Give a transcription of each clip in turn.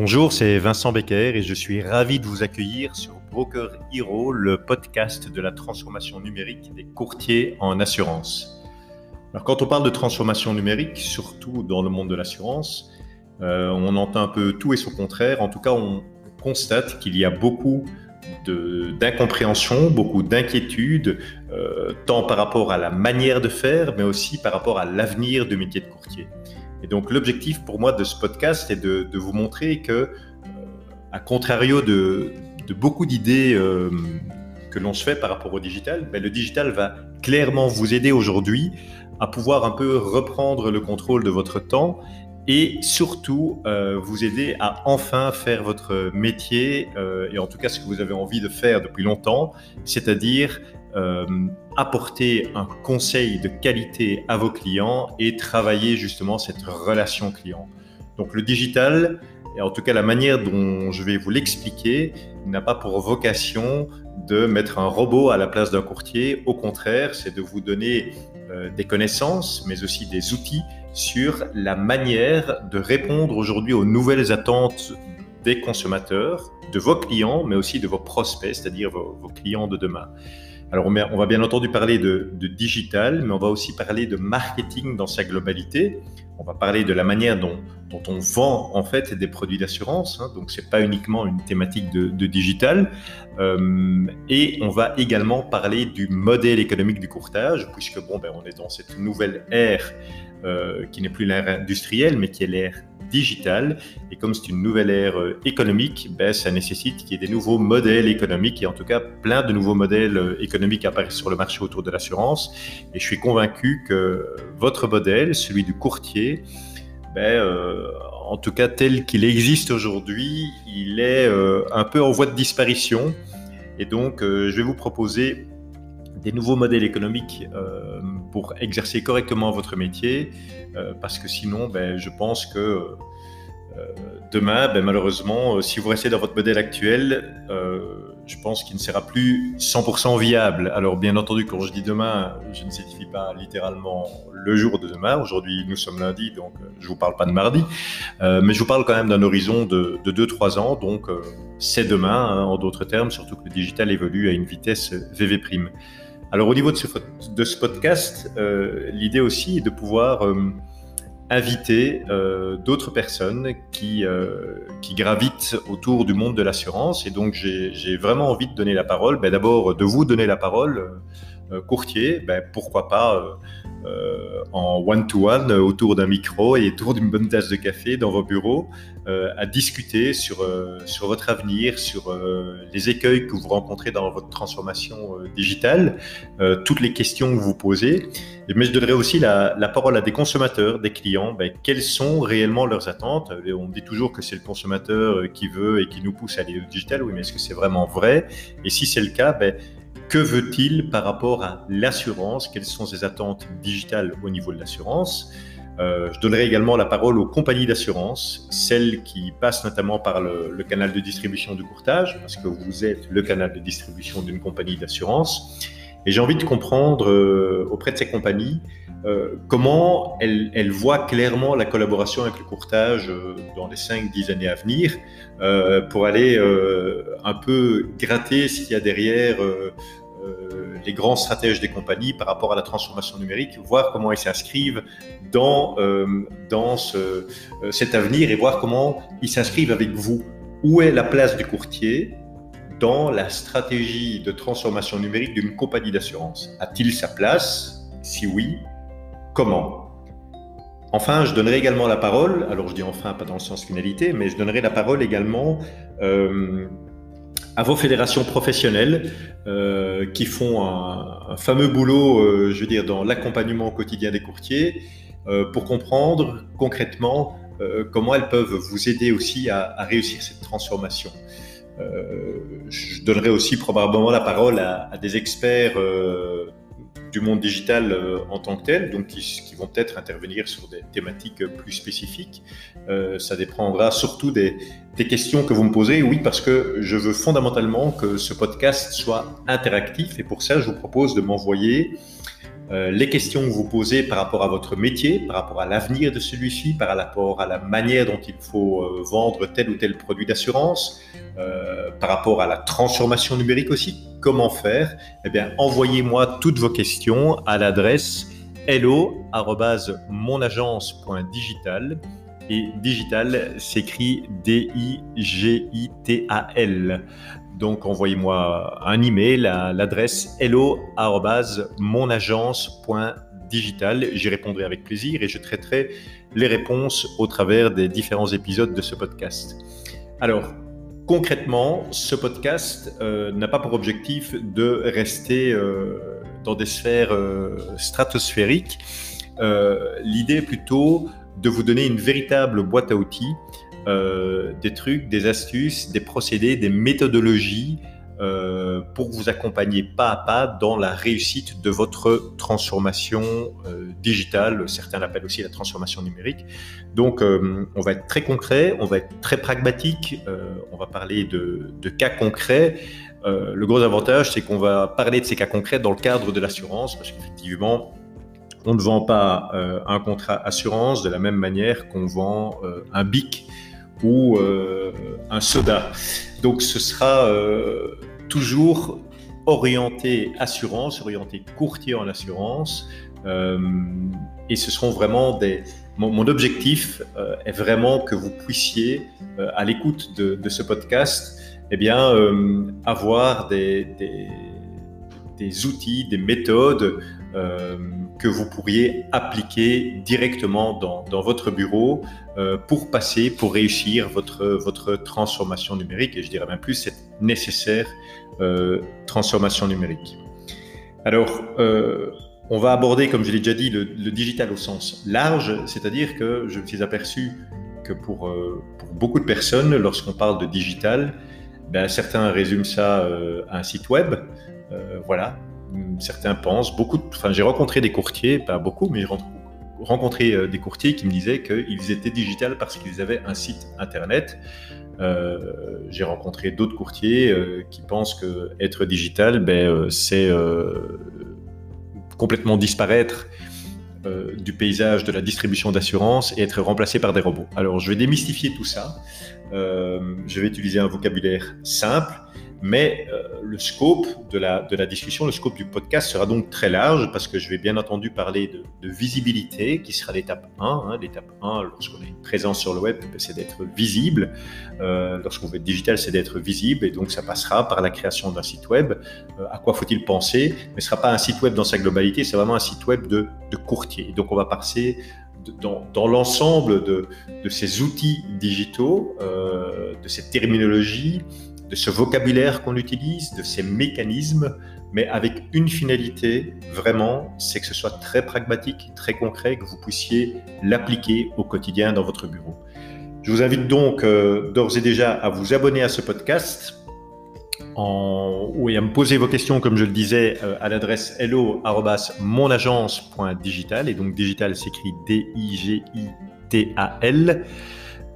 Bonjour, c'est Vincent Becker et je suis ravi de vous accueillir sur Broker Hero, le podcast de la transformation numérique des courtiers en assurance. Alors, quand on parle de transformation numérique, surtout dans le monde de l'assurance, euh, on entend un peu tout et son contraire. En tout cas, on constate qu'il y a beaucoup d'incompréhension, beaucoup d'inquiétude, euh, tant par rapport à la manière de faire, mais aussi par rapport à l'avenir du métier de courtier. Et donc l'objectif pour moi de ce podcast est de, vous montrer que, euh, à contrario de, beaucoup d'idées euh, que l'on se fait par rapport au digital, ben, le digital va clairement vous aider aujourd'hui à pouvoir un peu reprendre le contrôle de votre temps et surtout euh, vous aider à enfin faire votre métier et en tout cas ce que vous avez envie de faire depuis longtemps, c'est-à-dire apporter un conseil de qualité à vos clients et travailler justement cette relation client. Donc le digital, et en tout cas la manière dont je vais vous l'expliquer, n'a pas pour vocation de mettre un robot à la place d'un courtier. Au contraire, c'est de vous donner euh, des connaissances, mais aussi des outils sur la manière de répondre aujourd'hui aux nouvelles attentes des consommateurs, de vos clients, mais aussi de vos prospects, c'est-à-dire vos clients de demain. Alors, on va bien entendu parler de, digital, mais on va aussi parler de marketing dans sa globalité. On va parler de la manière dont, on vend en fait des produits d'assurance. Hein. donc, c'est pas uniquement une thématique de, digital. Euh, et on va également parler du modèle économique du courtage, puisque bon, ben, on est dans cette nouvelle ère euh, qui n'est plus l'ère industrielle, mais qui est l'ère digital. Et comme c'est une nouvelle ère euh, économique, ben, ça nécessite qu'il y ait des nouveaux modèles économiques et en tout cas plein de nouveaux modèles euh, économiques apparaissent sur le marché autour de l'assurance. Et je suis convaincu que votre modèle, celui du courtier, ben, euh, en tout cas tel qu'il existe aujourd'hui, il est un peu en voie de disparition. Et donc, je vais vous proposer nouveaux modèles économiques pour exercer correctement votre métier, euh, parce que sinon, ben, je pense que euh, demain, ben, malheureusement, euh, si vous restez dans votre modèle actuel, je pense qu'il ne sera plus 100% viable. Alors, bien entendu, quand je dis demain, je ne signifie pas littéralement le jour de demain. Aujourd'hui, nous sommes lundi, donc je ne vous parle pas de mardi, mais je vous parle quand même d'un horizon de 2-3 ans, donc c'est demain, hein, en d'autres termes, surtout que le digital évolue à une vitesse VV'. Alors au niveau de ce, podcast, euh, l'idée aussi est de pouvoir euh, inviter euh, d'autres personnes qui, gravitent autour du monde de l'assurance. Et donc j'ai vraiment envie de donner la parole, ben, d'abord de vous donner la parole, courtier, ben, pourquoi pas euh, en one-to-one autour d'un micro et autour d'une bonne tasse de café dans vos bureaux euh, à discuter sur, euh, sur votre avenir, sur les écueils que vous rencontrez dans votre transformation digitale, toutes les questions que vous posez. Mais je donnerai aussi la, parole à des consommateurs, des clients. Ben, quelles sont réellement leurs attentes? On dit toujours que c'est le consommateur qui veut et qui nous pousse à aller au digital. Oui, mais est-ce que c'est vraiment vrai? Et si c'est le cas, ben, que veut-il par rapport à l'assurance? Quelles sont ses attentes digitales au niveau de l'assurance? Euh, je donnerai également la parole aux compagnies d'assurance, celles qui passent notamment par le, canal de distribution du courtage, parce que vous êtes le canal de distribution d'une compagnie d'assurance. Et j'ai envie de comprendre euh, auprès de ces compagnies euh, comment elles, voient clairement la collaboration avec le courtage dans les 5-10 années à venir pour aller un peu gratter ce qu'il y a derrière les grands stratèges des compagnies par rapport à la transformation numérique, voir comment ils s'inscrivent dans, euh, dans euh, cet avenir et voir comment ils s'inscrivent avec vous. Où est la place du courtier dans la stratégie de transformation numérique d'une compagnie d'assurance. A-t-il sa place? Si oui, comment? Enfin, je donnerai également la parole, alors je dis enfin pas dans le sens finalité, mais je donnerai la parole également euh, à vos fédérations professionnelles euh, qui font un, fameux boulot, euh, je veux dire, dans l'accompagnement quotidien des courtiers, pour comprendre concrètement comment elles peuvent vous aider aussi à, réussir cette transformation. Je donnerai aussi probablement la parole à, des experts du monde digital euh, en tant que tel, donc qui, vont peut-être intervenir sur des thématiques plus spécifiques. Euh, ça dépendra surtout des, questions que vous me posez. Oui, parce que je veux fondamentalement que ce podcast soit interactif et pour ça, je vous propose de m'envoyer euh, les questions que vous posez par rapport à votre métier, par rapport à l'avenir de celui-ci, par rapport à la manière dont il faut euh, vendre tel ou tel produit d'assurance, euh, par rapport à la transformation numérique aussi, comment faire Eh bien, envoyez-moi toutes vos questions à l'adresse hello@monagence.digital et digital s'écrit D-I-G-I-T-A-L. Donc envoyez-moi un email à l'adresse hello@monagence.digital. J'y répondrai avec plaisir et je traiterai les réponses au travers des différents épisodes de ce podcast. Alors, concrètement, ce podcast euh, n'a pas pour objectif de rester euh, dans des sphères euh, stratosphériques. L'idée est plutôt de vous donner une véritable boîte à outils euh, des trucs, des astuces, des procédés, des méthodologies euh, pour vous accompagner pas à pas dans la réussite de votre transformation euh, digitale. Certains l'appellent aussi la transformation numérique. Donc, on va être très concret, on va être très pragmatique, on va parler de, de cas concrets. le gros avantage, c'est qu'on va parler de ces cas concrets dans le cadre de l'assurance, parce qu'effectivement, on ne vend pas un contrat assurance de la même manière qu'on vend un BIC ou euh, un soda. Donc ce sera euh, toujours orienté assurance, orienté courtier en assurance. Euh, et ce seront vraiment des... Mon, objectif est vraiment que vous puissiez, à l'écoute de, ce podcast, eh bien, avoir des, des, outils, des méthodes que vous pourriez appliquer directement dans, votre bureau euh, pour passer, pour réussir votre, votre transformation numérique, et je dirais même plus cette nécessaire euh, transformation numérique. Alors, euh, on va aborder, comme je l'ai déjà dit, le, digital au sens large, c'est-à-dire que je me suis aperçu que pour, pour beaucoup de personnes, lorsqu'on parle de digital, ben, certains résument ça à un site web, voilà, certains pensent, beaucoup, enfin j'ai rencontré des courtiers, pas beaucoup, mais j'ai rencontré euh, des courtiers qui me disaient qu'ils étaient digital parce qu'ils avaient un site internet. Euh, j'ai rencontré d'autres courtiers euh, qui pensent que être digital, ben, c'est complètement disparaître du paysage de la distribution d'assurance et être remplacé par des robots. Alors je vais démystifier tout ça. je vais utiliser un vocabulaire simple mais euh, le scope de la, de la discussion, le scope du podcast sera donc très large parce que je vais bien entendu parler de, de visibilité qui sera l'étape 1. Hein. L'étape 1, lorsqu'on est présent sur le web, c'est d'être visible. Euh, lorsqu'on veut être digital, c'est d'être visible et donc ça passera par la création d'un site web. Euh, à quoi faut-il penser? Mais ce ne sera pas un site web dans sa globalité, c'est vraiment un site web de, de courtier. donc on va passer dans, dans l'ensemble de, de, ces outils digitaux, euh, de cette terminologie, de ce vocabulaire qu'on utilise, de ces mécanismes, mais avec une finalité, vraiment, c'est que ce soit très pragmatique, très concret, que vous puissiez l'appliquer au quotidien dans votre bureau. Je vous invite donc euh, d'ores et déjà à vous abonner à ce podcast en, et à me poser vos questions, comme je le disais, euh, à l'adresse hello.monagence.digital. Et donc digital s'écrit D-I-G-I-T-A-L.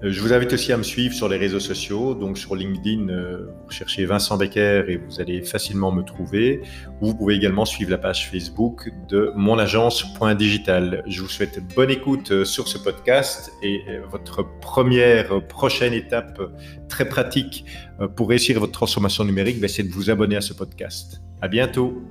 Euh, je vous invite aussi à me suivre sur les réseaux sociaux. Donc sur LinkedIn, euh, vous cherchez Vincent Becker et vous allez facilement me trouver. Vous pouvez également suivre la page Facebook de monagence.digital. Je vous souhaite bonne écoute euh, sur ce podcast et votre première prochaine étape très pratique pour réussir votre transformation numérique, ben, c'est de vous abonner à ce podcast. À bientôt.